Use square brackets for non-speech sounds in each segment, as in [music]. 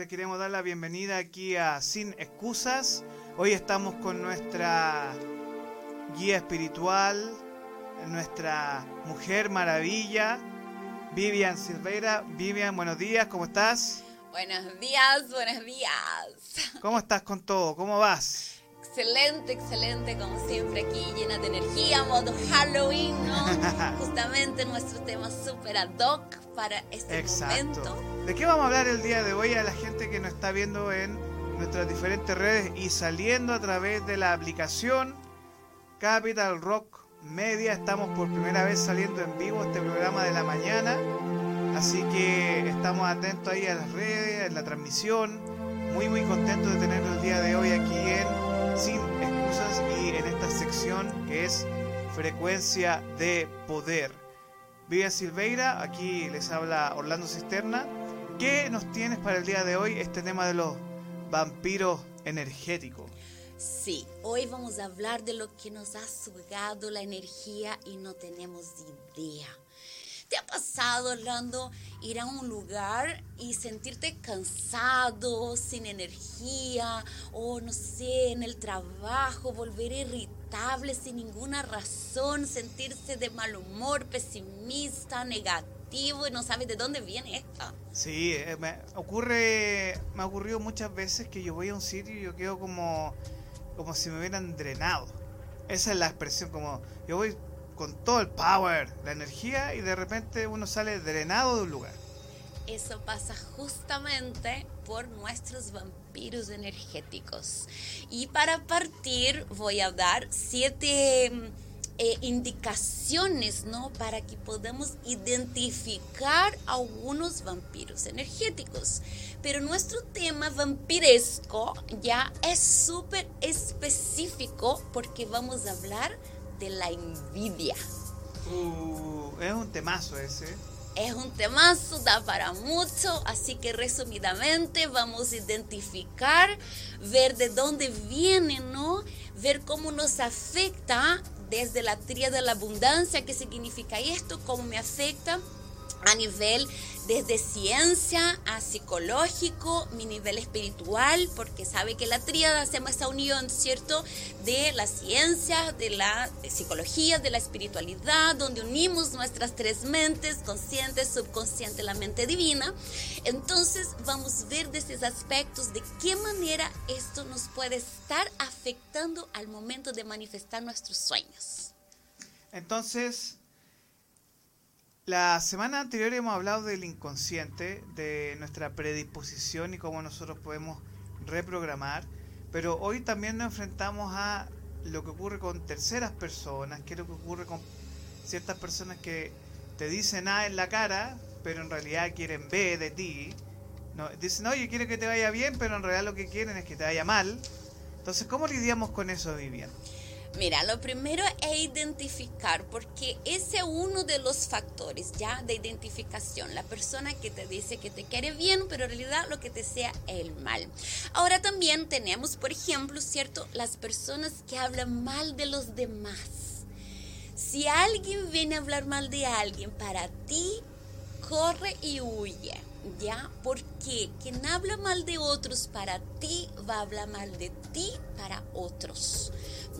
les queremos dar la bienvenida aquí a Sin Excusas. Hoy estamos con nuestra guía espiritual, nuestra mujer maravilla, Vivian Silveira. Vivian, buenos días, ¿cómo estás? Buenos días, buenos días. ¿Cómo estás con todo? ¿Cómo vas? Excelente, excelente, como siempre aquí, llena de energía, modo Halloween, ¿no? [laughs] Justamente nuestro tema super ad hoc para este momento. ¿De qué vamos a hablar el día de hoy a la gente que nos está viendo en nuestras diferentes redes y saliendo a través de la aplicación Capital Rock Media? Estamos por primera vez saliendo en vivo este programa de la mañana, así que estamos atentos ahí a las redes, en la transmisión. Muy, muy contentos de tenerlo el día de hoy aquí que es frecuencia de poder. Vivian Silveira, aquí les habla Orlando Cisterna. ¿Qué nos tienes para el día de hoy este tema de los vampiros energéticos? Sí, hoy vamos a hablar de lo que nos ha sugado la energía y no tenemos idea. ¿Te ha pasado, Orlando, ir a un lugar y sentirte cansado, sin energía, o no sé, en el trabajo, volver irritable sin ninguna razón, sentirse de mal humor, pesimista, negativo y no sabes de dónde viene esto? Sí, eh, me ocurre, me ha ocurrido muchas veces que yo voy a un sitio y yo quedo como, como si me hubieran drenado. Esa es la expresión, como yo voy con todo el power, la energía y de repente uno sale drenado de un lugar. Eso pasa justamente por nuestros vampiros energéticos. Y para partir voy a dar siete eh, indicaciones, ¿no? Para que podamos identificar algunos vampiros energéticos. Pero nuestro tema vampiresco ya es súper específico porque vamos a hablar de la envidia. Uh, es un temazo ese. Es un temazo, da para mucho, así que resumidamente vamos a identificar, ver de dónde viene, ¿no? Ver cómo nos afecta desde la tríada de la abundancia, qué significa esto, cómo me afecta a nivel desde ciencia a psicológico, mi nivel espiritual, porque sabe que la tríada hacemos esa unión, ¿cierto? De la ciencia, de la psicología, de la espiritualidad, donde unimos nuestras tres mentes, consciente, subconsciente, la mente divina. Entonces vamos a ver desde esos aspectos de qué manera esto nos puede estar afectando al momento de manifestar nuestros sueños. Entonces, la semana anterior hemos hablado del inconsciente, de nuestra predisposición y cómo nosotros podemos reprogramar, pero hoy también nos enfrentamos a lo que ocurre con terceras personas, qué es lo que ocurre con ciertas personas que te dicen A en la cara, pero en realidad quieren B de ti. No, dicen, oye, quiero que te vaya bien, pero en realidad lo que quieren es que te vaya mal. Entonces, ¿cómo lidiamos con eso, Vivian? Mira, lo primero es identificar, porque ese es uno de los factores ya de identificación. La persona que te dice que te quiere bien, pero en realidad lo que te sea el mal. Ahora también tenemos, por ejemplo, ¿cierto? Las personas que hablan mal de los demás. Si alguien viene a hablar mal de alguien para ti, corre y huye. ¿Ya? Porque quien habla mal de otros para ti va a hablar mal de ti para otros.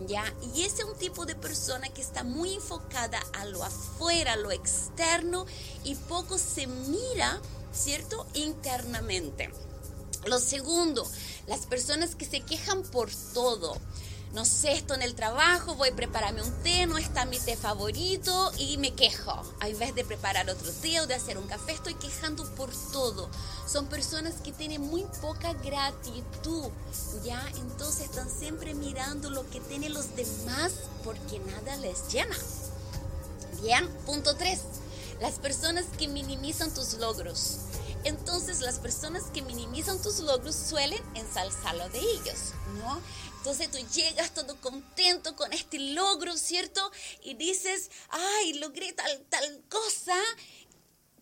¿Ya? Y ese es un tipo de persona que está muy enfocada a lo afuera, a lo externo y poco se mira, ¿cierto? Internamente. Lo segundo, las personas que se quejan por todo no sé, esto en el trabajo, voy a prepararme un té, no está mi té favorito y me quejo. En vez de preparar otro té o de hacer un café, estoy quejando por todo. Son personas que tienen muy poca gratitud, ¿ya? Entonces están siempre mirando lo que tienen los demás porque nada les llena. Bien, punto 3. Las personas que minimizan tus logros. Entonces las personas que minimizan tus logros suelen ensalzarlo de ellos, ¿no? Entonces tú llegas todo contento con este logro, ¿cierto? Y dices, ay, logré tal, tal cosa.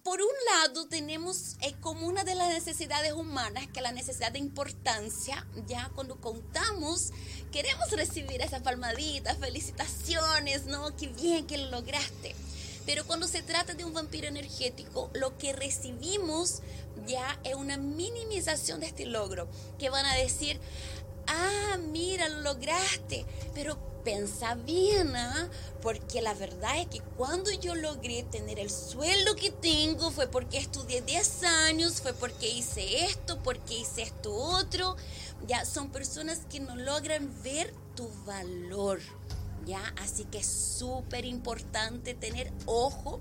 Por un lado tenemos eh, como una de las necesidades humanas, que es la necesidad de importancia, ya cuando contamos, queremos recibir esa palmadita, felicitaciones, ¿no? Qué bien que lo lograste. Pero cuando se trata de un vampiro energético, lo que recibimos ya es una minimización de este logro, que van a decir, ah, mira, lo lograste, pero pensa bien, ¿ah? porque la verdad es que cuando yo logré tener el sueldo que tengo fue porque estudié 10 años, fue porque hice esto, porque hice esto otro. Ya son personas que no logran ver tu valor. ¿Ya? Así que es súper importante tener ojo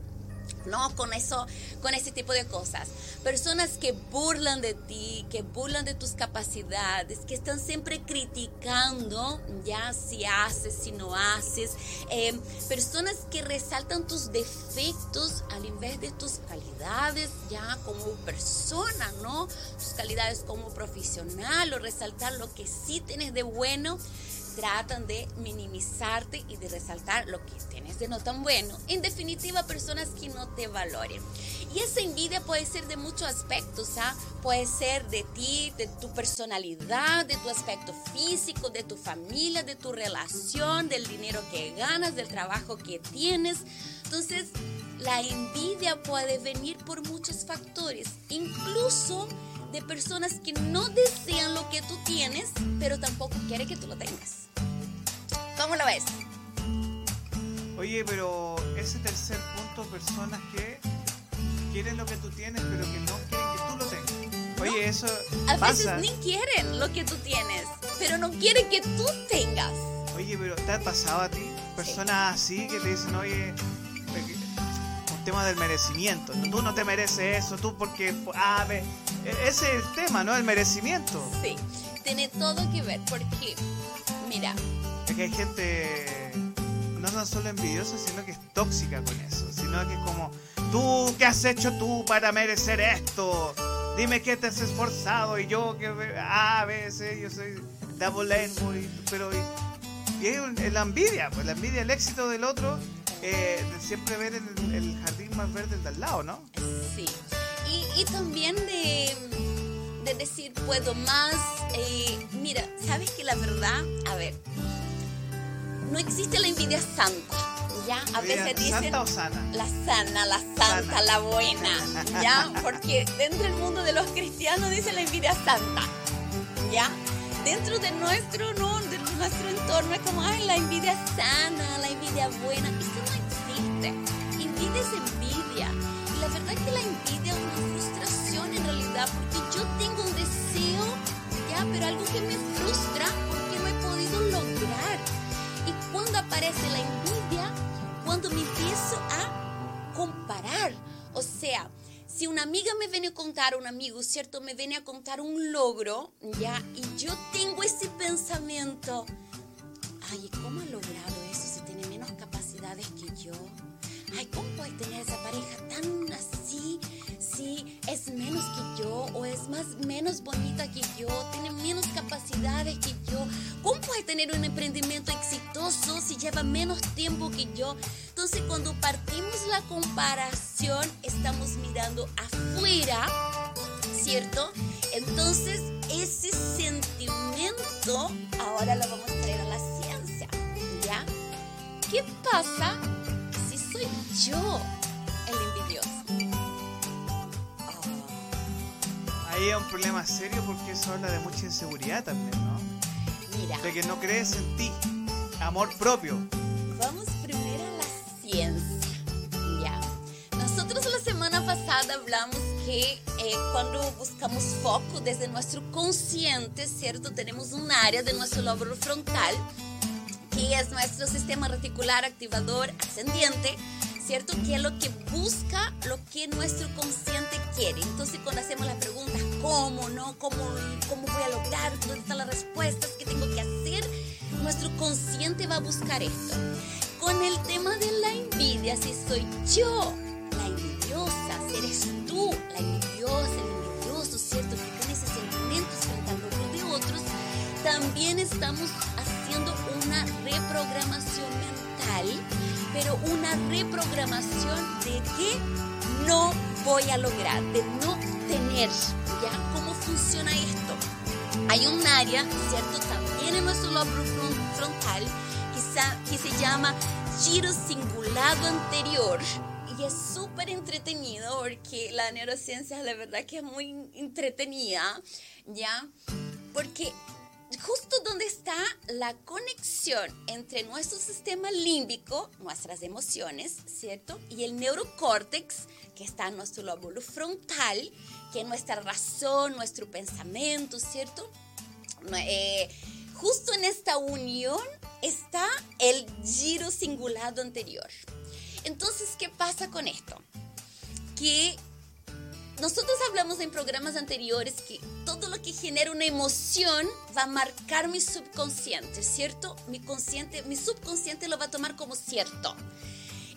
no con eso, con ese tipo de cosas. Personas que burlan de ti, que burlan de tus capacidades, que están siempre criticando, ya si haces, si no haces. Eh, personas que resaltan tus defectos al invés de tus calidades, ya como persona, ¿no? Tus calidades como profesional o resaltar lo que sí tienes de bueno tratan de minimizarte y de resaltar lo que tienes de no tan bueno. En definitiva, personas que no te valoren. Y esa envidia puede ser de muchos aspectos, ¿ah? Puede ser de ti, de tu personalidad, de tu aspecto físico, de tu familia, de tu relación, del dinero que ganas, del trabajo que tienes. Entonces, la envidia puede venir por muchos factores, incluso de personas que no desean lo que tú tienes, pero tampoco quieren que tú lo tengas. ¿Cómo lo ves? Oye, pero ese tercer punto, personas que quieren lo que tú tienes, pero que no quieren que tú lo tengas. Oye, eso. A veces ni quieren lo que tú tienes, pero no quieren que tú tengas. Oye, pero ¿te ha pasado a ti? Personas así que te dicen, oye, un tema del merecimiento. Tú no te mereces eso, tú porque. Ah, ve, ese es el tema, ¿no? El merecimiento. Sí, tiene todo que ver, porque, mira, que hay gente no tan solo envidiosa, sino que es tóxica con eso. Sino que es como, tú, ¿qué has hecho tú para merecer esto? Dime qué te has esforzado y yo que a veces yo soy double pero y, es la envidia, pues la envidia, el éxito del otro, eh, siempre ver el, el, jardín más verde del al lado, ¿no? Sí. Y, y también de, de decir puedo más. Eh, mira, sabes que la verdad, a ver, no existe la envidia santa. ¿Ya? A veces dicen ¿Santa o sana? la sana, la santa, la buena, [laughs] ¿ya? Porque dentro del mundo de los cristianos dice la envidia santa, ¿ya? Dentro de nuestro, no, de nuestro entorno es como, ay, la envidia sana, la envidia buena. Eso no existe. Envidia es envidia. Y la verdad es que la envidia Pero algo que me frustra porque no he podido lograr cuando aparece la envidia, cuando me empiezo a comparar. O sea, si una amiga me viene a contar, un amigo, ¿cierto? Me viene a contar un logro, ¿ya? Y yo tengo ese pensamiento, ay, ¿cómo ha logrado eso si tiene menos capacidades que yo? Ay, ¿cómo puede tener esa pareja tan así? Si es menos que yo o es más menos bonita que yo, tiene menos capacidades que yo. ¿Cómo puede tener un emprendimiento exitoso si lleva menos tiempo que yo? Entonces, cuando partimos la comparación, estamos mirando afuera, ¿cierto? Entonces, ese sentimiento ahora lo vamos a traer a la ciencia, ¿ya? ¿Qué pasa soy yo el envidioso. Ahí hay un problema serio porque eso habla de mucha inseguridad también, ¿no? Mira. De que no crees en ti. Amor propio. Vamos primero a la ciencia. Ya. Nosotros la semana pasada hablamos que eh, cuando buscamos foco desde nuestro consciente, ¿cierto? Tenemos un área de nuestro lóbulo frontal que es nuestro sistema reticular activador ascendiente, ¿cierto? Que es lo que busca lo que nuestro consciente quiere. Entonces, cuando hacemos las preguntas, ¿cómo, no? ¿Cómo, cómo voy a lograr? ¿Dónde están las respuestas? ¿Qué tengo que hacer? Nuestro consciente va a buscar esto. Con el tema de la envidia, si soy yo la envidiosa, si eres tú la envidiosa, el envidioso, ¿cierto? Que tiene ese sentimiento frente al de otros, también estamos haciendo una reprogramación mental, pero una reprogramación de que no voy a lograr, de no tener. ¿Ya? ¿Cómo funciona esto? Hay un área, ¿cierto? También en nuestro lóbulo frontal que se llama giro cingulado anterior. y es súper entretenido porque la neurociencia la verdad que es muy entretenida, ¿ya? Porque justo donde está la conexión entre nuestro sistema límbico, nuestras emociones, ¿cierto? Y el neurocórtex, que está en nuestro lóbulo frontal, que es nuestra razón, nuestro pensamiento, ¿cierto? Eh, justo en esta unión está el giro cingulado anterior. Entonces, ¿qué pasa con esto? Que nosotros hablamos en programas anteriores que todo lo que genera una emoción va a marcar mi subconsciente, ¿cierto? Mi consciente, mi subconsciente lo va a tomar como cierto.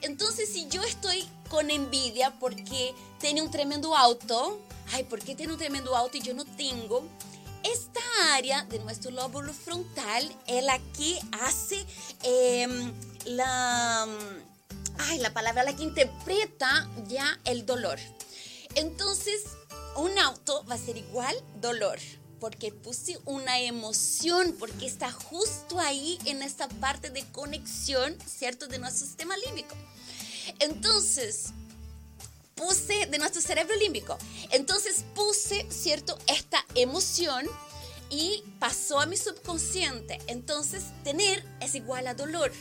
Entonces, si yo estoy con envidia porque tiene un tremendo auto, ay, ¿por qué tiene un tremendo auto y yo no tengo? Esta área de nuestro lóbulo frontal es la que hace em, la, ay, la palabra, la que interpreta ya el dolor. Entonces, un auto va a ser igual dolor, porque puse una emoción, porque está justo ahí en esta parte de conexión, ¿cierto?, de nuestro sistema límbico. Entonces, puse de nuestro cerebro límbico. Entonces puse, ¿cierto?, esta emoción y pasó a mi subconsciente. Entonces, tener es igual a dolor.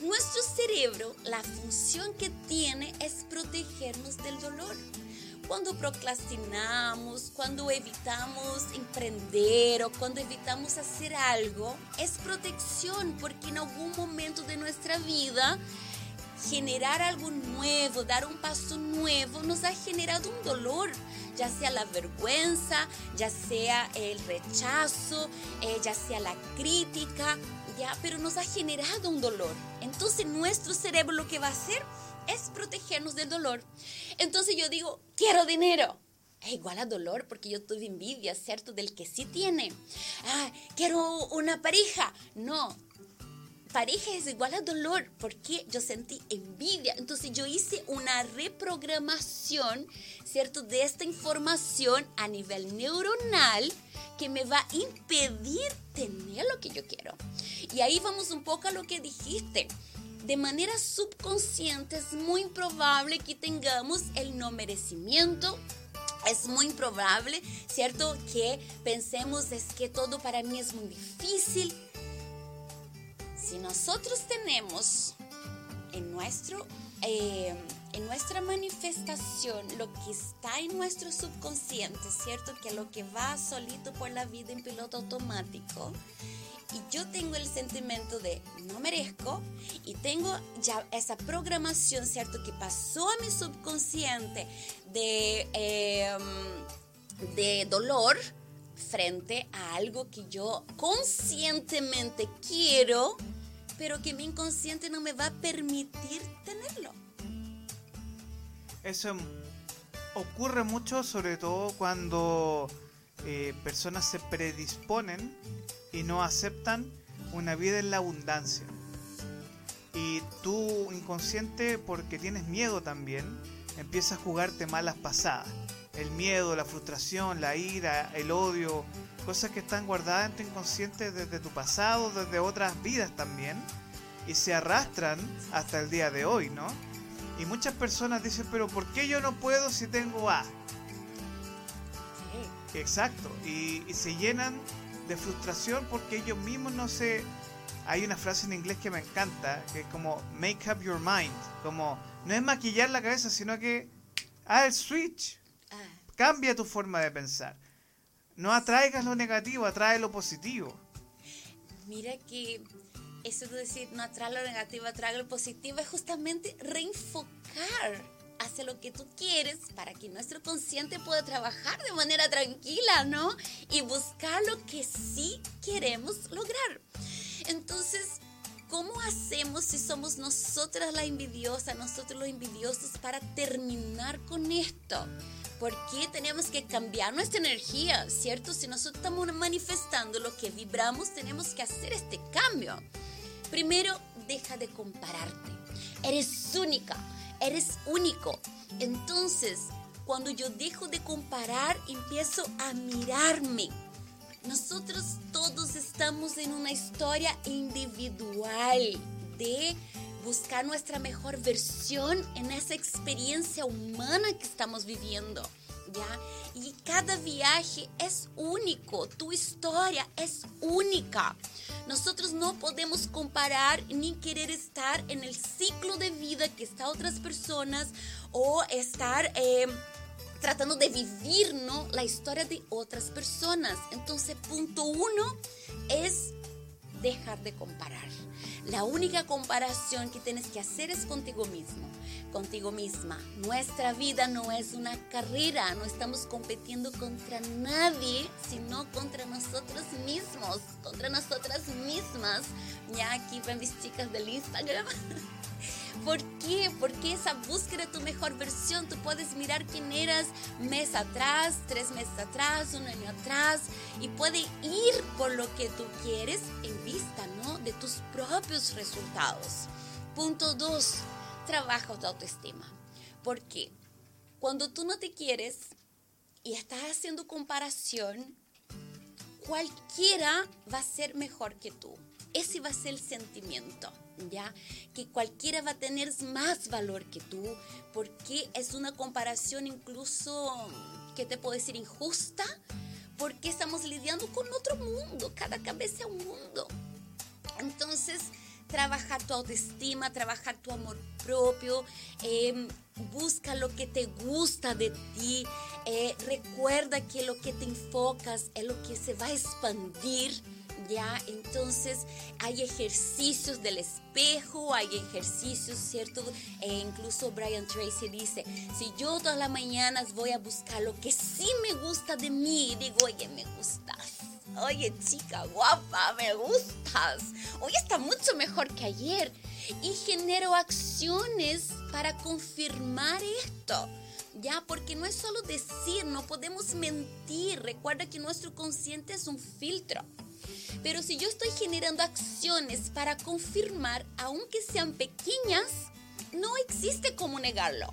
Nuestro cerebro, la función que tiene es protegernos del dolor cuando procrastinamos, cuando evitamos emprender o cuando evitamos hacer algo, es protección porque en algún momento de nuestra vida generar algo nuevo, dar un paso nuevo, nos ha generado un dolor, ya sea la vergüenza, ya sea el rechazo, eh, ya sea la crítica, ya, pero nos ha generado un dolor. Entonces nuestro cerebro lo que va a hacer es protegernos del dolor. Entonces yo digo, quiero dinero. Es igual a dolor porque yo tuve envidia, ¿cierto? Del que sí tiene. Ah, quiero una pareja. No, pareja es igual a dolor porque yo sentí envidia. Entonces yo hice una reprogramación, ¿cierto? De esta información a nivel neuronal que me va a impedir tener lo que yo quiero. Y ahí vamos un poco a lo que dijiste de manera subconsciente es muy probable que tengamos el no merecimiento. Es muy improbable, ¿cierto? Que pensemos es que todo para mí es muy difícil. Si nosotros tenemos en nuestro eh, en nuestra manifestación lo que está en nuestro subconsciente, ¿cierto? Que lo que va solito por la vida en piloto automático, y yo tengo el sentimiento de no merezco y tengo ya esa programación, ¿cierto? Que pasó a mi subconsciente de, em, de dolor frente a algo que yo conscientemente quiero, pero que mi inconsciente no me va a permitir tenerlo. Eso ocurre mucho, sobre todo cuando eh, personas se predisponen y no aceptan una vida en la abundancia. Y tú inconsciente, porque tienes miedo también, empiezas a jugarte malas pasadas. El miedo, la frustración, la ira, el odio, cosas que están guardadas en tu inconsciente desde tu pasado, desde otras vidas también, y se arrastran hasta el día de hoy, ¿no? Y muchas personas dicen, pero ¿por qué yo no puedo si tengo A? Exacto, y, y se llenan de frustración porque ellos mismos no se... Hay una frase en inglés que me encanta, que es como make up your mind, como no es maquillar la cabeza, sino que haz el switch, ah. cambia tu forma de pensar. No atraigas lo negativo, atrae lo positivo. Mira que eso de decir no atrae lo negativo, atrae lo positivo es justamente reenfocar hace lo que tú quieres para que nuestro consciente pueda trabajar de manera tranquila, ¿no? Y buscar lo que sí queremos lograr. Entonces, ¿cómo hacemos si somos nosotras la envidiosa, nosotros los envidiosos para terminar con esto? ¿Por qué tenemos que cambiar nuestra energía, cierto? Si nosotros estamos manifestando lo que vibramos, tenemos que hacer este cambio. Primero, deja de compararte. Eres única eres único. Entonces, cuando yo dejo de comparar, empiezo a mirarme. Nosotros todos estamos en una historia individual de buscar nuestra mejor versión en esa experiencia humana que estamos viviendo. Y cada viaje es único, tu historia es única. Nosotros no podemos comparar ni querer estar en el ciclo de vida que están otras personas o estar eh, tratando de vivir ¿no? la historia de otras personas. Entonces, punto uno es dejar de comparar. La única comparación que tienes que hacer es contigo mismo, contigo misma. Nuestra vida no es una carrera, no estamos compitiendo contra nadie, sino contra nosotros mismos, contra nosotras mismas. Ya aquí ven mis chicas del Instagram. [laughs] ¿Por qué? Porque esa búsqueda de tu mejor versión, tú puedes mirar quién eras mes atrás, tres meses atrás, un año atrás, y puede ir por lo que tú quieres en vista, ¿no? De tus propios resultados. Punto dos, trabaja tu autoestima. ¿Por qué? Cuando tú no te quieres y estás haciendo comparación, cualquiera va a ser mejor que tú. Ese va a ser el sentimiento. ¿ya? Que cualquiera va a tener más valor que tú, porque es una comparación incluso, ¿qué te puedo decir? Injusta, porque estamos lidiando con otro mundo, cada cabeza un mundo. Entonces, trabajar tu autoestima, trabajar tu amor propio, em, busca lo que te gusta de ti, eh, recuerda que lo que te enfocas es lo que se va a expandir ¿ya? Entonces hay ejercicios del espejo, hay ejercicios, ¿cierto? E incluso Brian Tracy dice, si yo todas las mañanas voy a buscar lo que sí me gusta de mí, digo, oye, me gustas. Oye, chica guapa, me gustas. Hoy está mucho mejor que ayer. Y genero acciones para confirmar esto. Ya, porque no es solo decir, no podemos mentir. Recuerda que nuestro consciente es un filtro. Pero si yo estoy generando acciones para confirmar, aunque sean pequeñas, no existe cómo negarlo.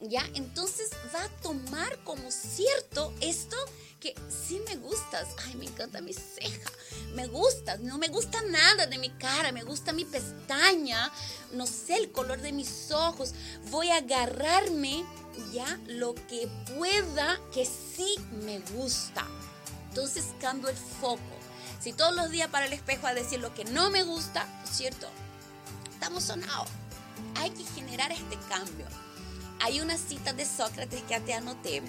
¿Ya? Entonces va a tomar como cierto esto que sí me gustas. Ay, me encanta mi ceja. Me gustas. No me gusta nada de mi cara. Me gusta mi pestaña. No sé el color de mis ojos. Voy a agarrarme ya lo que pueda que sí me gusta. Entonces cambio el foco. Si todos los días para el espejo a decir lo que no me gusta, ¿cierto? Estamos sonados. Hay que generar este cambio. Hay una cita de Sócrates que te anoté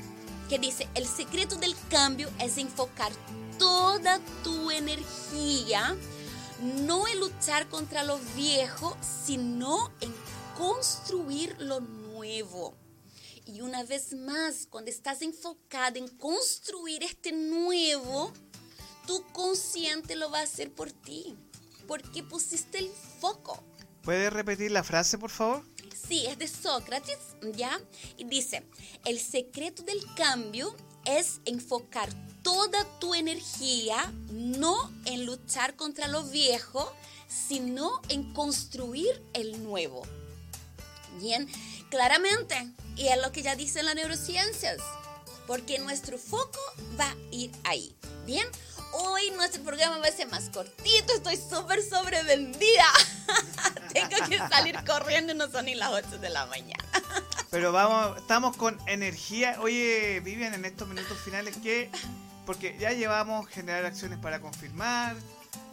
que dice, el secreto del cambio es enfocar toda tu energía no en luchar contra lo viejo, sino en construir lo nuevo. Y una vez más, cuando estás enfocada en construir este nuevo, tu consciente lo va a hacer por ti, porque pusiste el foco. ¿Puedes repetir la frase, por favor? Sí, es de Sócrates, ¿ya? Y dice, el secreto del cambio es enfocar toda tu energía no en luchar contra lo viejo, sino en construir el nuevo. Bien, claramente, y es lo que ya dicen las neurociencias, porque nuestro foco va a ir ahí. Bien, Hoy nuestro programa va a ser más cortito, estoy súper sobrevendida. [laughs] Tengo que salir corriendo, no son ni las 8 de la mañana. [laughs] Pero vamos, estamos con energía. Oye, Vivian, en estos minutos finales, ¿qué? Porque ya llevamos generar acciones para confirmar.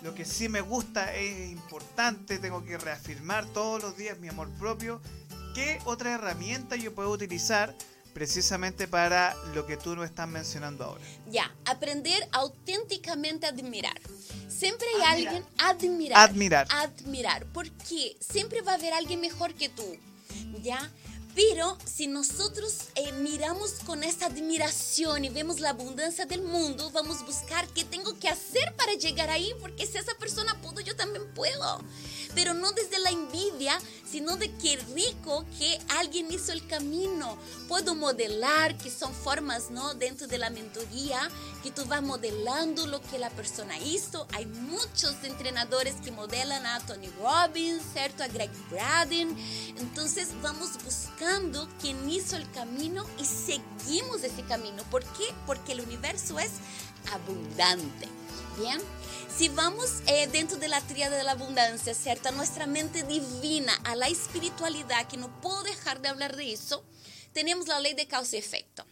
Lo que sí me gusta es importante, tengo que reafirmar todos los días mi amor propio. ¿Qué otra herramienta yo puedo utilizar precisamente para lo que tú nos estás mencionando ahora. Ya, aprender auténticamente a admirar. Siempre hay alguien admirar. Admirar. Admirar, porque siempre va a haber alguien mejor que tú. ¿Ya? Pero si nosotros eh, miramos con esa admiración y vemos la abundancia del mundo, vamos a buscar qué tengo que hacer para llegar ahí, porque si esa persona pudo, yo también puedo pero no desde la envidia, sino de que rico que alguien hizo el camino. Puedo modelar, que son formas, ¿no? Dentro de la mentoría, que tú vas modelando lo que la persona hizo. Hay muchos entrenadores que modelan a Tony Robbins, ¿cierto? A Greg Braden. Entonces vamos buscando quién hizo el camino y seguimos ese camino. ¿Por qué? Porque el universo es abundante. Bien, si vamos eh, dentro de la tríada de la abundancia, ¿cierto? Nuestra mente divina, a la espiritualidad, que no puedo dejar de hablar de eso, tenemos la ley de causa y efecto.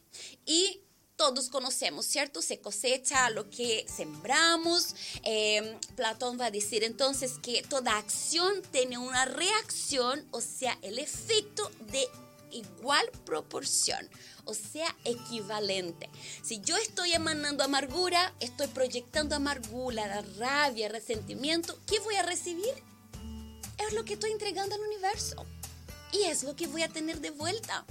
Y todos conocemos, ¿cierto? Se cosecha lo que sembramos. Eh, Platón va a decir entonces que toda acción tiene una reacción, o sea, el efecto de igual proporción, o sea, equivalente. Si yo estoy emanando amargura, estoy proyectando amargura, rabia, resentimiento, ¿qué voy a recibir? Es lo que estoy entregando al universo. Y es lo que voy a tener de vuelta.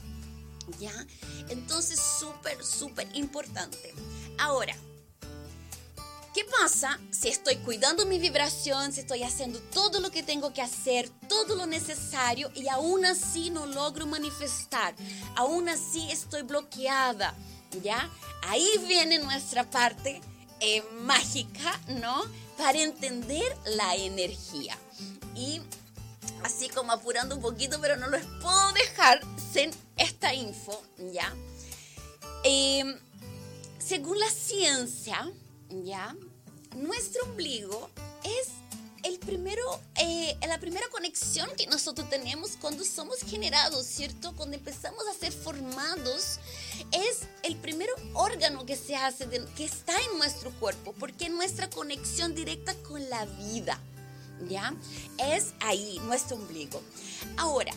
¿Ya? Entonces, súper, súper importante. Ahora, ¿qué pasa si estoy cuidando mi vibración, si estoy haciendo todo lo que tengo que hacer, todo lo necesario y aún así no logro manifestar? Aún así estoy bloqueada, ¿ya? Ahí viene nuestra parte eh, mágica, ¿no? Para entender la energía. Y así como apurando un poquito, pero no los puedo dejar sin esta info, ¿ya? Em, según la ciencia, ¿ya? Nuestro ombligo es el primero, eh, la primera conexión que nosotros tenemos cuando somos generados, ¿cierto? Cuando empezamos a ser formados, es el primer órgano que se hace, que está en nuestro cuerpo, porque es nuestra conexión directa con la vida. ¿ya? Es ahí nuestro ombligo. Ahora,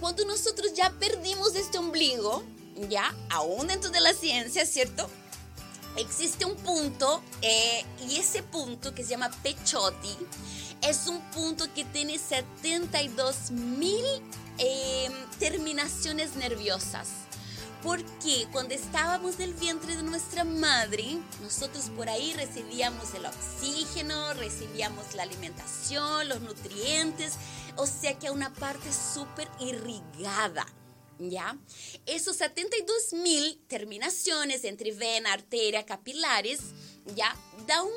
cuando nosotros ya perdimos este ombligo, ya, aún dentro de la ciencia, ¿cierto? Existe un punto eh, y ese punto que se llama Pechotti es un punto que tiene 72 mil eh, terminaciones nerviosas porque cuando estábamos del vientre de nuestra madre, nosotros por ahí recibíamos el oxígeno, recibíamos la alimentación, los nutrientes, o sea que una parte súper irrigada. ¿Ya? Esos 72 mil terminaciones entre vena, arteria, capilares, ¿ya? Da un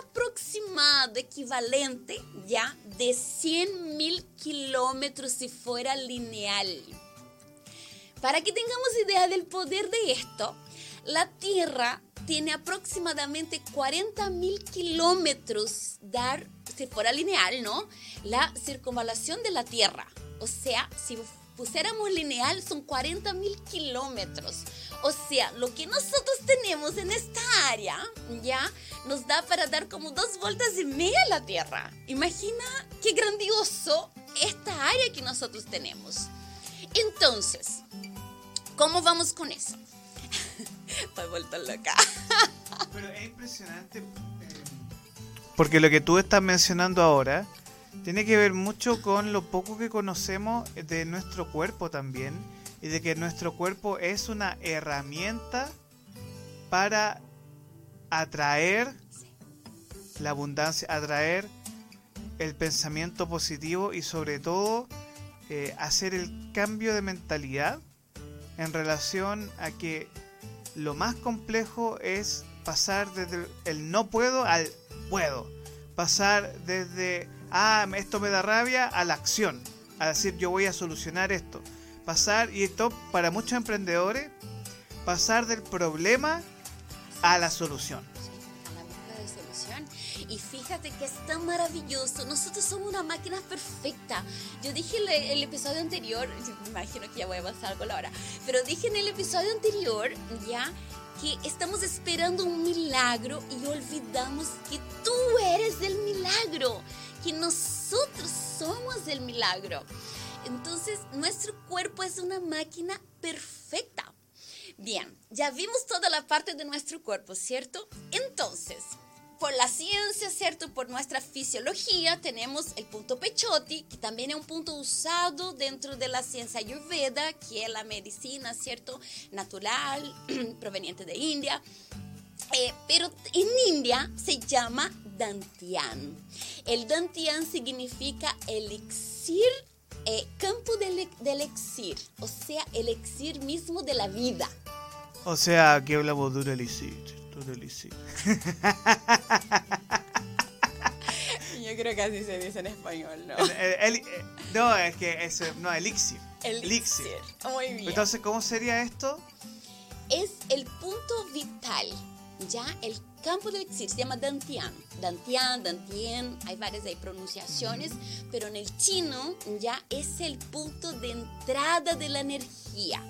aproximado equivalente, ¿ya? De 100 mil kilómetros si fuera lineal. Para que tengamos idea del poder de esto, la Tierra tiene aproximadamente 40 mil kilómetros, dar, si fuera lineal, ¿no? La circunvalación de la Tierra. O sea, si pusiéramos lineal, son 40 mil kilómetros. O sea, lo que nosotros tenemos en esta área, ya, nos da para dar como dos vueltas y media a la Tierra. Imagina qué grandioso esta área que nosotros tenemos. Entonces, ¿cómo vamos con eso? [laughs] Estoy vuelta loca. Pero es impresionante. Eh, porque lo que tú estás mencionando ahora tiene que ver mucho con lo poco que conocemos de nuestro cuerpo también. Y de que nuestro cuerpo es una herramienta para atraer la abundancia, atraer el pensamiento positivo y sobre todo eh, hacer el cambio de mentalidad en relación a que lo más complejo es pasar desde el no puedo al puedo. Pasar desde, ah, esto me da rabia, a la acción. A decir, yo voy a solucionar esto. Pasar, y esto para muchos emprendedores, pasar del problema a la solución. Y fíjate que es tan maravilloso. Nosotros somos una máquina perfecta. Yo dije en el, episodio anterior, me imagino que ya voy a avanzar algo la hora, pero dije en el episodio anterior, ya, que estamos esperando un milagro y olvidamos que tú eres el milagro, que nosotros somos el milagro. Entonces, nuestro cuerpo es una máquina perfecta. Bien, ya vimos toda la parte de nuestro cuerpo, ¿cierto? Entonces, por la ciencia, ¿cierto? Por nuestra fisiología, tenemos el punto Pechotti, que también es un punto usado dentro de la ciencia ayurveda, que es la medicina, ¿cierto? Natural, [clears throat] proveniente de India. Eh, pero en India se llama Dantian. El Dantian significa elixir, eh, campo del, del elixir, o sea, elixir mismo de la vida. O sea, aquí hablamos de un elixir. [laughs] Yo creo que así se dice en español, ¿no? No, es que es, no, elixir. Elixir. Muy bien. Entonces, ¿cómo sería esto? Es el punto vital, ya el campo de Exir se llama Dantian. Dantian, Dantien, hay varias ahí pronunciaciones, pero en el chino ya es el punto de entrada de la energía.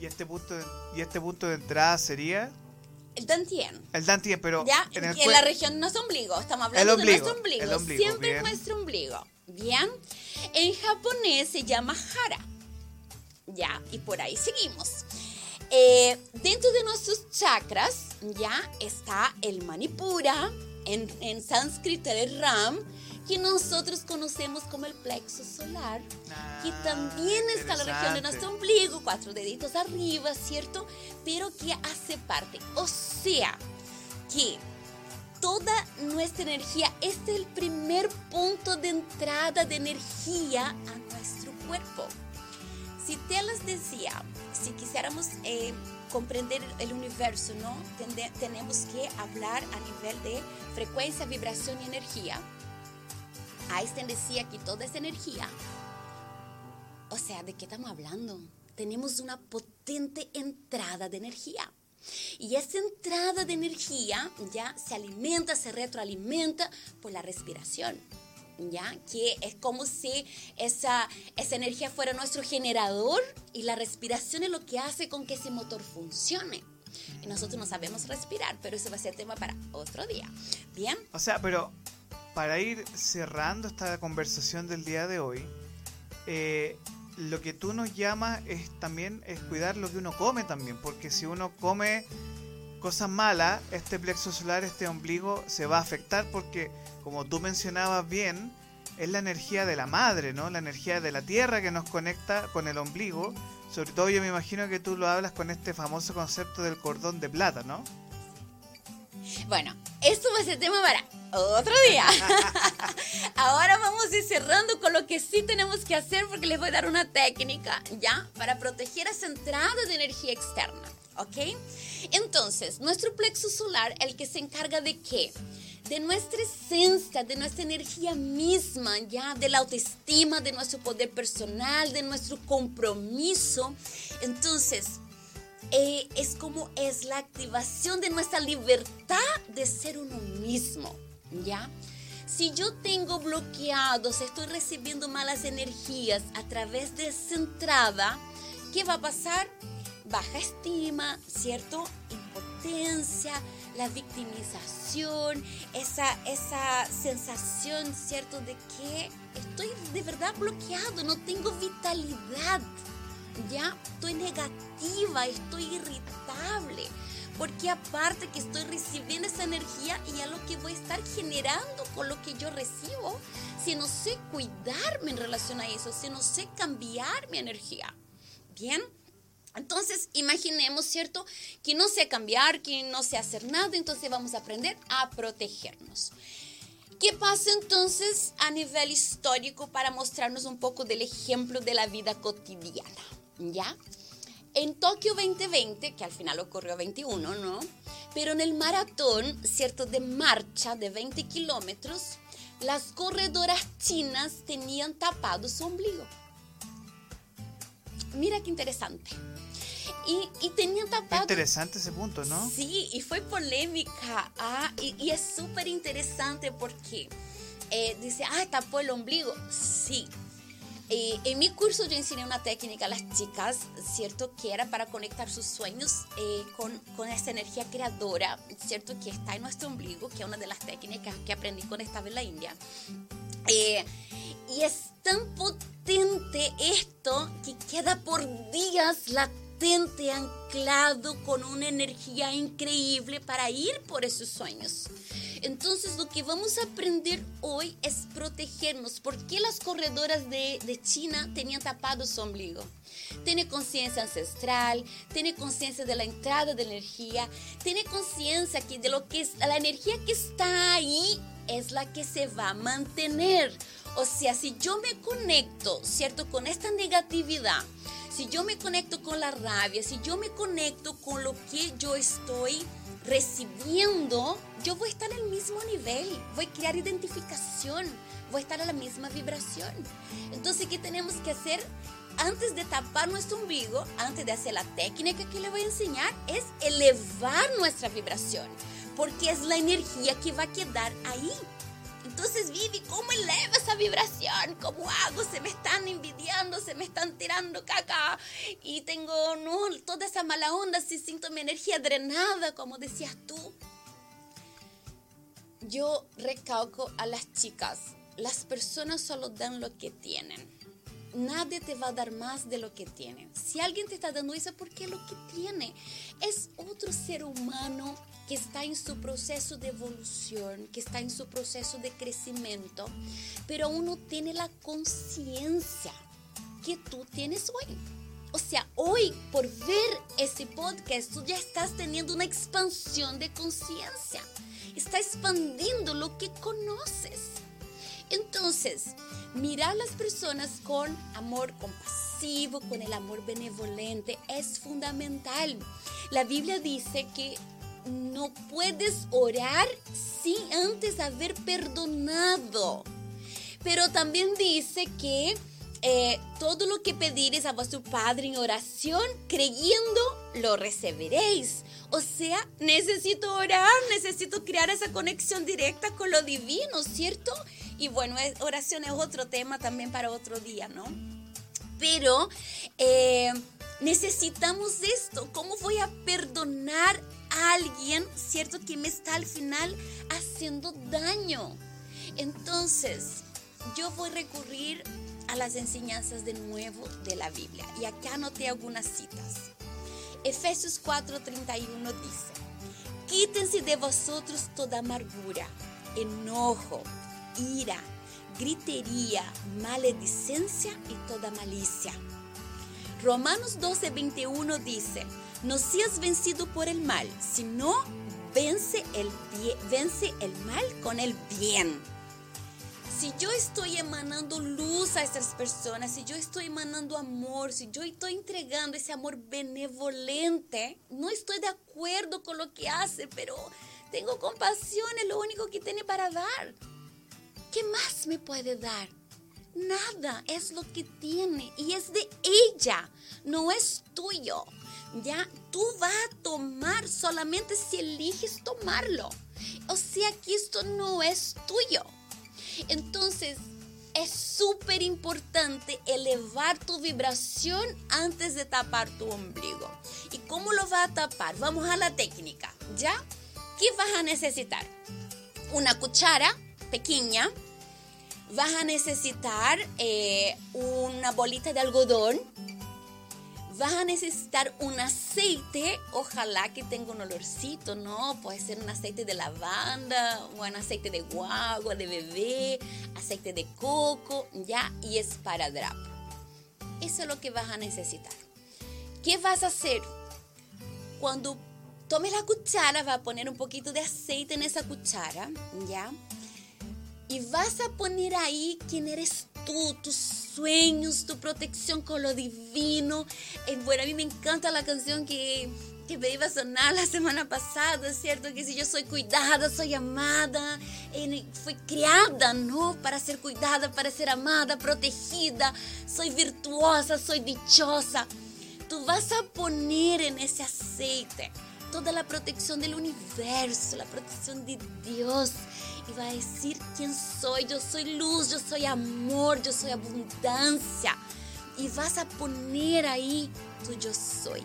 ¿Y este punto de, y este punto de entrada sería? El Dantien. El Dantien, pero ya en, en la región de nuestro ombligo. Estamos hablando de nuestro ombligo. El ombligo Siempre bien. nuestro ombligo. Bien. En japonés se llama hara. Ya, y por ahí seguimos. Eh, dentro de nuestros chakras ya está el manipura, en, en sánscrito el ram, que nosotros conocemos como el plexo solar, que Ah, también está en la región de nuestro ombligo, cuatro deditos arriba, ¿cierto? Pero que hace parte. O sea, que toda nuestra energía es el primer punto de entrada de energía a nuestro cuerpo. Si te las decía, si quisiéramos eh, comprender el universo, ¿no? Tende- tenemos que hablar a nivel de frecuencia, vibración y energía. Einstein decía que toda esa energía, o sea, ¿de qué estamos hablando? Tenemos una potente entrada de energía. Y esa entrada de energía ya se alimenta, se retroalimenta por la respiración. ¿Ya? Que es como si esa, esa energía fuera nuestro generador y la respiración es lo que hace con que ese motor funcione. Y nosotros no sabemos respirar, pero eso va a ser tema para otro día. Bien, O sea, pero para ir cerrando esta conversación del día de hoy, eh, lo que tú nos llamas es también es cuidar lo que uno come también, porque si uno come cosas malas, este plexo solar, este ombligo se va a afectar porque, como tú mencionabas bien, es la energía de la madre, ¿no? La energía de la tierra que nos conecta con el ombligo. Sobre todo yo me imagino que tú lo hablas con este famoso concepto del cordón de plata, ¿no? Bueno, esto va a ser tema para otro día. [laughs] Ahora vamos a ir cerrando con lo que sí tenemos que hacer porque les voy a dar una técnica, ¿ya? Para proteger esa entrada de energía externa, ¿ok? Entonces, nuestro plexo solar, el que se encarga de qué? De nuestra esencia, de nuestra energía misma, ¿ya? De la autoestima, de nuestro poder personal, de nuestro compromiso. Entonces, eh, es como es la activación de nuestra libertad de ser uno mismo, ¿ya? Si yo tengo bloqueados, estoy recibiendo malas energías a través de esa entrada, ¿qué va a pasar? Baja estima, ¿cierto? Impotencia, la victimización, esa, esa sensación, ¿cierto? De que estoy de verdad bloqueado, no tengo vitalidad ya estoy negativa, estoy irritable, porque aparte que estoy recibiendo esa energía y a lo que voy a estar generando con lo que yo recibo, si no sé cuidarme en relación a eso, si no sé cambiar mi energía. Bien. Entonces, imaginemos, ¿cierto? Que no sé cambiar, que no sé hacer nada, entonces vamos a aprender a protegernos. ¿Qué pasa entonces a nivel histórico para mostrarnos un poco del ejemplo de la vida cotidiana? ¿Ya? En Tokio 2020, que al final ocurrió 21, ¿no? Pero en el maratón, ¿cierto? De marcha de 20 kilómetros, las corredoras chinas tenían tapado su ombligo. Mira qué interesante. Y, y tenían Qué tapado... interesante ese punto, ¿no? Sí, y fue polémica. Ah, y, y es súper interesante porque eh, dice, ah, tapó el ombligo. Sí. Eh, en mi curso yo enseñé una técnica a las chicas, ¿cierto? Que era para conectar sus sueños eh, con, con esa energía creadora, ¿cierto? Que está en nuestro ombligo, que es una de las técnicas que aprendí con esta vez en la India. Eh, y es tan potente esto que queda por días latente, anclado con una energía increíble para ir por esos sueños. Entonces lo que vamos a aprender hoy es protegernos. ¿Por qué las corredoras de, de China tenían tapado su ombligo? Tiene conciencia ancestral, tiene conciencia de la entrada de energía, tiene conciencia que de lo que es la energía que está ahí es la que se va a mantener. O sea, si yo me conecto, ¿cierto? Con esta negatividad, si yo me conecto con la rabia, si yo me conecto con lo que yo estoy recibiendo, yo voy a estar en el mismo nivel, voy a crear identificación, voy a estar a la misma vibración. Entonces, ¿qué tenemos que hacer? Antes de tapar nuestro ombligo, antes de hacer la técnica que le voy a enseñar, es elevar nuestra vibración, porque es la energía que va a quedar ahí. Entonces, Vivi, ¿cómo eleva esa vibración? ¿Cómo hago? Se me están envidiando, se me están tirando caca y tengo no, toda esa mala onda, si siento mi energía drenada, como decías tú. Yo recalco a las chicas, las personas solo dan lo que tienen. Nadie te va a dar más de lo que tiene. Si alguien te está dando eso, ¿por qué lo que tiene? Es otro ser humano que está en su proceso de evolución, que está en su proceso de crecimiento, pero uno tiene la conciencia que tú tienes hoy. O sea, hoy por ver ese podcast, tú ya estás teniendo una expansión de conciencia. Está expandiendo lo que conoces. Entonces, mirar a las personas con amor compasivo, con el amor benevolente, es fundamental. La Biblia dice que no puedes orar sin antes haber perdonado. Pero también dice que eh, todo lo que pedires a vuestro Padre en oración, creyendo, lo recibiréis. O sea, necesito orar, necesito crear esa conexión directa con lo divino, ¿cierto? Y bueno, oración es otro tema también para otro día, ¿no? Pero eh, necesitamos esto. ¿Cómo voy a perdonar alguien, ¿cierto? Que me está al final haciendo daño. Entonces, yo voy a recurrir a las enseñanzas de nuevo de la Biblia. Y acá anoté algunas citas. Efesios 4:31 dice, quítense de vosotros toda amargura, enojo, ira, gritería, maledicencia y toda malicia. Romanos 12:21 dice, no seas vencido por el mal, sino vence el, vence el mal con el bien. Si yo estoy emanando luz a esas personas, si yo estoy emanando amor, si yo estoy entregando ese amor benevolente, no estoy de acuerdo con lo que hace, pero tengo compasión, es lo único que tiene para dar. ¿Qué más me puede dar? Nada, es lo que tiene y es de ella, no es tuyo ya tú vas a tomar solamente si eliges tomarlo. O sea que esto no es tuyo. Entonces, es súper importante elevar tu vibración antes de tapar tu ombligo. ¿Y cómo lo vas a tapar? Vamos a la técnica, ¿ya? ¿Qué vas a necesitar? Una cuchara pequeña. Vas a necesitar eh, una bolita de algodón vas a necesitar un aceite, ojalá que tenga un olorcito, ¿no? Puede ser un aceite de lavanda, un aceite de guagua, de bebé, aceite de coco, ¿ya? Y esparadrapo. Eso es lo que vas a necesitar. ¿Qué vas a hacer? Cuando tomes la cuchara, vas a poner un poquito de aceite en esa cuchara, ¿ya? Y vas a poner ahí quién eres tú, tus sueños, tu protección con lo divino. Eh, bueno, a mí me encanta la canción que, que me iba a sonar la semana pasada, ¿cierto? Que si yo soy cuidada, soy amada, eh, fui criada, ¿no? Para ser cuidada, para ser amada, protegida, soy virtuosa, soy dichosa. Tú vas a poner en ese aceite toda la protección del universo, la protección de Dios y va a decir quién soy. Yo soy luz, yo soy amor, yo soy abundancia. Y vas a poner ahí tu yo soy.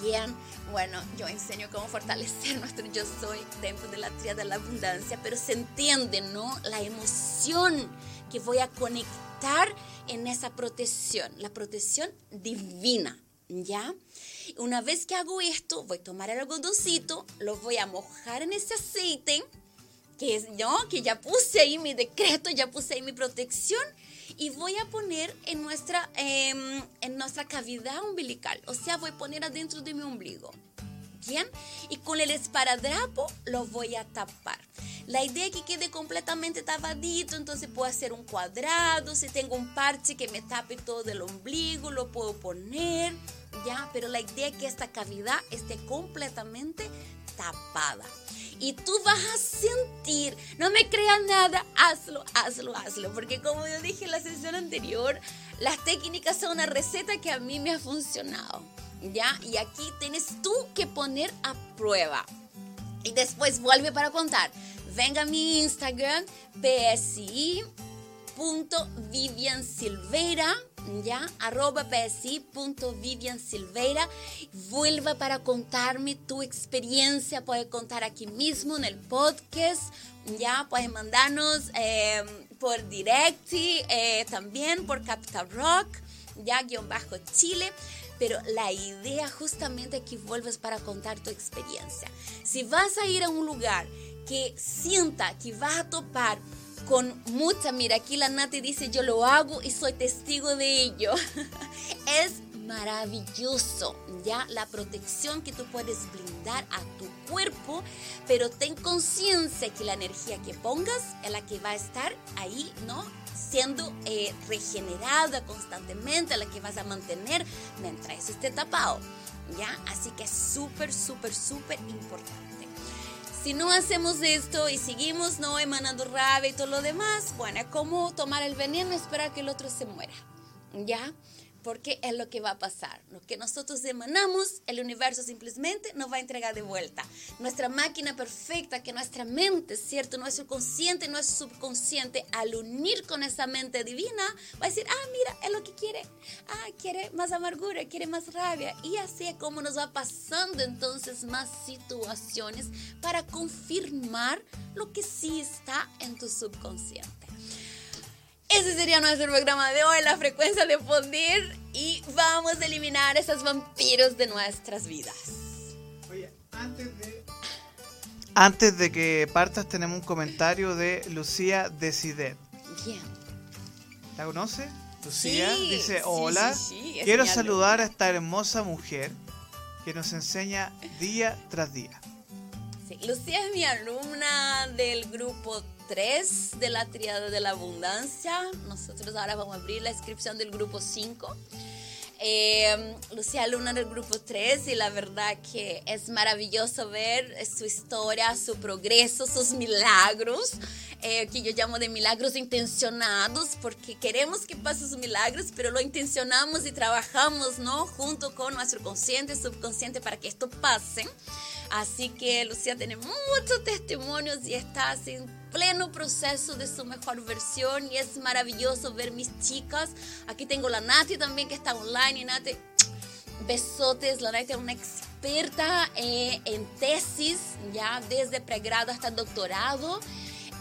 Bien, bueno, yo enseño cómo fortalecer [laughs] nuestro yo soy dentro de la tríada de la abundancia, pero se entiende, ¿no? La emoción que voy a conectar en esa protección, la protección divina, ¿ya? Una vez que hago esto, voy a tomar el algodoncito, lo voy a mojar en ese aceite que yo, que ya puse ahí mi decreto, ya puse ahí mi protección y voy a poner en nuestra, em, en nuestra cavidad umbilical, o sea, voy a poner adentro de mi ombligo. Bien, y con el esparadrapo lo voy a tapar. La idea es que quede completamente tapadito, entonces puedo hacer un cuadrado, si tengo un parche que me tape todo el ombligo, lo puedo poner, ya, pero la idea es que esta cavidad esté completamente tapada. Y tú vas a sentir, no me creas nada, hazlo, hazlo, hazlo, porque como yo dije en la sesión anterior, las técnicas son una receta que a mí me ha funcionado, ¿ya? Y aquí tienes tú que poner a prueba. Y después vuelve para contar. Venga a mi Instagram, psi.viviansilveira ya, arroba psi.viviansilveira. Vuelva para contarme tu experiencia, puede contar aquí mismo en el podcast, ya, puede mandarnos eh, por direct, eh, también por Capital Rock, ya, guion bajo Chile pero la idea justamente es que vuelves para contar tu experiencia. Si vas a ir a un lugar que sienta que vas a topar con mucha, mira, aquí la Nati dice, yo lo hago y soy testigo de ello. [laughs] es maravilloso, ya la protección que tú puedes brindar a tu cuerpo, pero ten conciencia que la energía que pongas es la que va a estar ahí, ¿no? Siendo eh, regenerada constantemente, la que vas a mantener mientras esté tapado, ¿ya? Así que es súper, súper, súper importante. Si no hacemos esto y seguimos no emanando rabia y todo lo demás, bueno, es como tomar el veneno y esperar que el otro se muera. ¿Ya? Porque es lo que va a pasar. Lo que nosotros emanamos, el universo simplemente nos va a entregar de vuelta. Nuestra máquina perfecta, que nuestra mente, ¿cierto? Nuestro consciente, nuestro subconsciente, al unir con esa mente divina, va a decir, ah, mira, es lo que quiere. Ah, quiere más amargura, quiere más rabia. Y así es como nos va pasando entonces más situaciones para confirmar lo que sí está en tu subconsciente. Ese sería nuestro programa de hoy, la frecuencia de fundir y vamos a eliminar esos vampiros de nuestras vidas. Oye, antes de... Antes de que partas tenemos un comentario de Lucía Decidet. Bien. ¿La conoce? Lucía dice, hola, quiero saludar a esta hermosa mujer que nos enseña día tras día. Lucía es mi alumna del grupo 3 de la triada de la abundancia. Nosotros ahora vamos a abrir la inscripción del grupo 5. Eh, Lucía alumna del grupo 3 y la verdad que es maravilloso ver su historia, su progreso, sus milagros, eh, que yo llamo de milagros intencionados, porque queremos que pasen sus milagros, pero lo intencionamos y trabajamos, ¿no? Junto con nuestro consciente, subconsciente para que esto pase. Así que Lucía tiene muchos testimonios y está en pleno proceso de su mejor versión y es maravilloso ver mis chicas. Aquí tengo la Nati también que está online y Nati, besotes, la Nati es una experta eh, en tesis, ya desde pregrado hasta doctorado.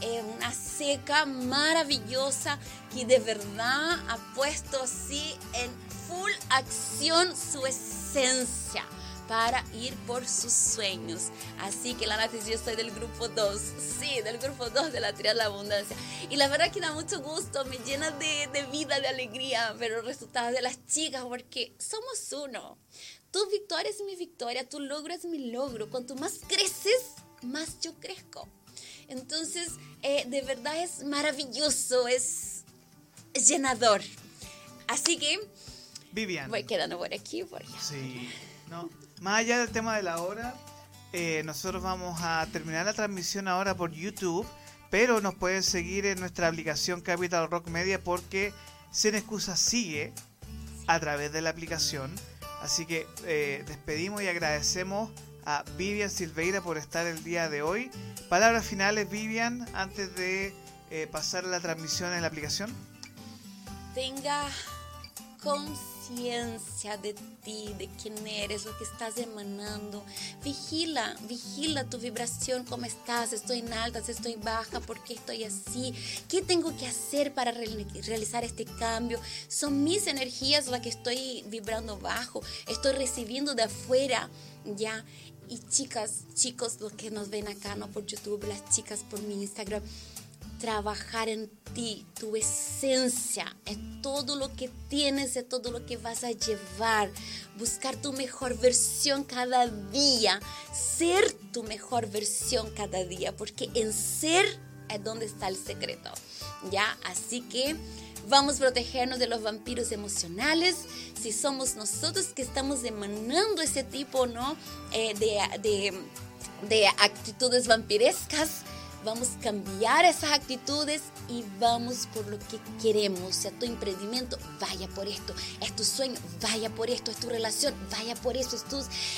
Es una seca maravillosa que de verdad ha puesto así en full acción su esencia para ir por sus sueños. Así que la Nati, yo soy del grupo 2, sí, del grupo 2 de la Triada de la Abundancia. Y la verdad que da mucho gusto, me llena de, de vida, de alegría ver los resultados de las chicas, porque somos uno. Tu victoria es mi victoria, tu logro es mi logro. Cuanto más creces, más yo crezco. Entonces, eh, de verdad es maravilloso, es, es llenador. Así que... Vivian. Voy quedando por aquí. Por Sí, no. Más allá del tema de la hora, eh, nosotros vamos a terminar la transmisión ahora por YouTube, pero nos pueden seguir en nuestra aplicación Capital Rock Media porque Sin Excusa sigue a través de la aplicación. Así que eh, despedimos y agradecemos a Vivian Silveira por estar el día de hoy. Palabras finales, Vivian, antes de eh, pasar la transmisión en la aplicación. Tenga conciencia de ti, de quién eres, lo que estás emanando. Vigila, vigila tu vibración, cómo estás, estoy en altas, estoy baja, por qué estoy así, qué tengo que hacer para realizar este cambio. Son mis energías las que estoy vibrando bajo, estoy recibiendo de afuera, ya. Y chicas, chicos, los que nos ven acá, no por YouTube, las chicas por mi Instagram, trabajar en ti, tu esencia, es todo lo que tienes, es todo lo que vas a llevar, buscar tu mejor versión cada día, ser tu mejor versión cada día, porque en ser es donde está el secreto, ¿ya? Así que vamos a protegernos de los vampiros emocionales, si somos nosotros que estamos emanando ese tipo, ¿no? Eh, de de actitudes vampirescas, vamos a cambiar esas actitudes y vamos por lo que queremos. O sea, tu emprendimiento, vaya por esto. Es tu sueño, vaya por esto. Es tu relación, vaya por eso. Es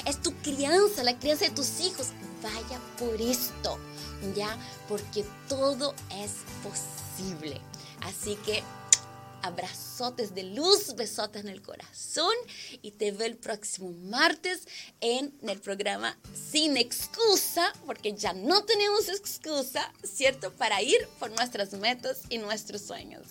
es tu crianza, la crianza de tus hijos, vaya por esto. ¿Ya? Porque todo es posible. Así que abrazotes de luz, besotes en el corazón y te veo el próximo martes en el programa Sin Excusa, porque ya no tenemos excusa, ¿cierto? Para ir por nuestras metas y nuestros sueños.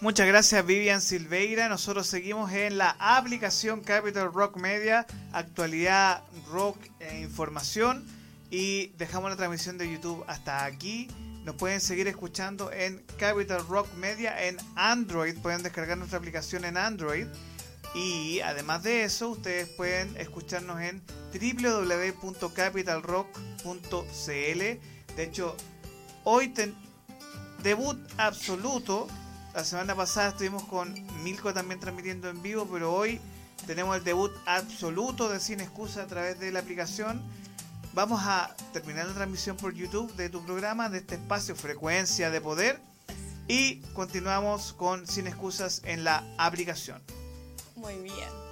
Muchas gracias Vivian Silveira. Nosotros seguimos en la aplicación Capital Rock Media, actualidad rock e información y dejamos la transmisión de YouTube hasta aquí. Nos pueden seguir escuchando en Capital Rock Media en Android. Pueden descargar nuestra aplicación en Android. Y además de eso, ustedes pueden escucharnos en www.capitalrock.cl. De hecho, hoy ten, debut absoluto. La semana pasada estuvimos con Milko también transmitiendo en vivo, pero hoy tenemos el debut absoluto de Sin Excusa a través de la aplicación vamos a terminar la transmisión por YouTube de tu programa, de este espacio Frecuencia de Poder. Y continuamos con Sin Excusas en la aplicación. Muy bien.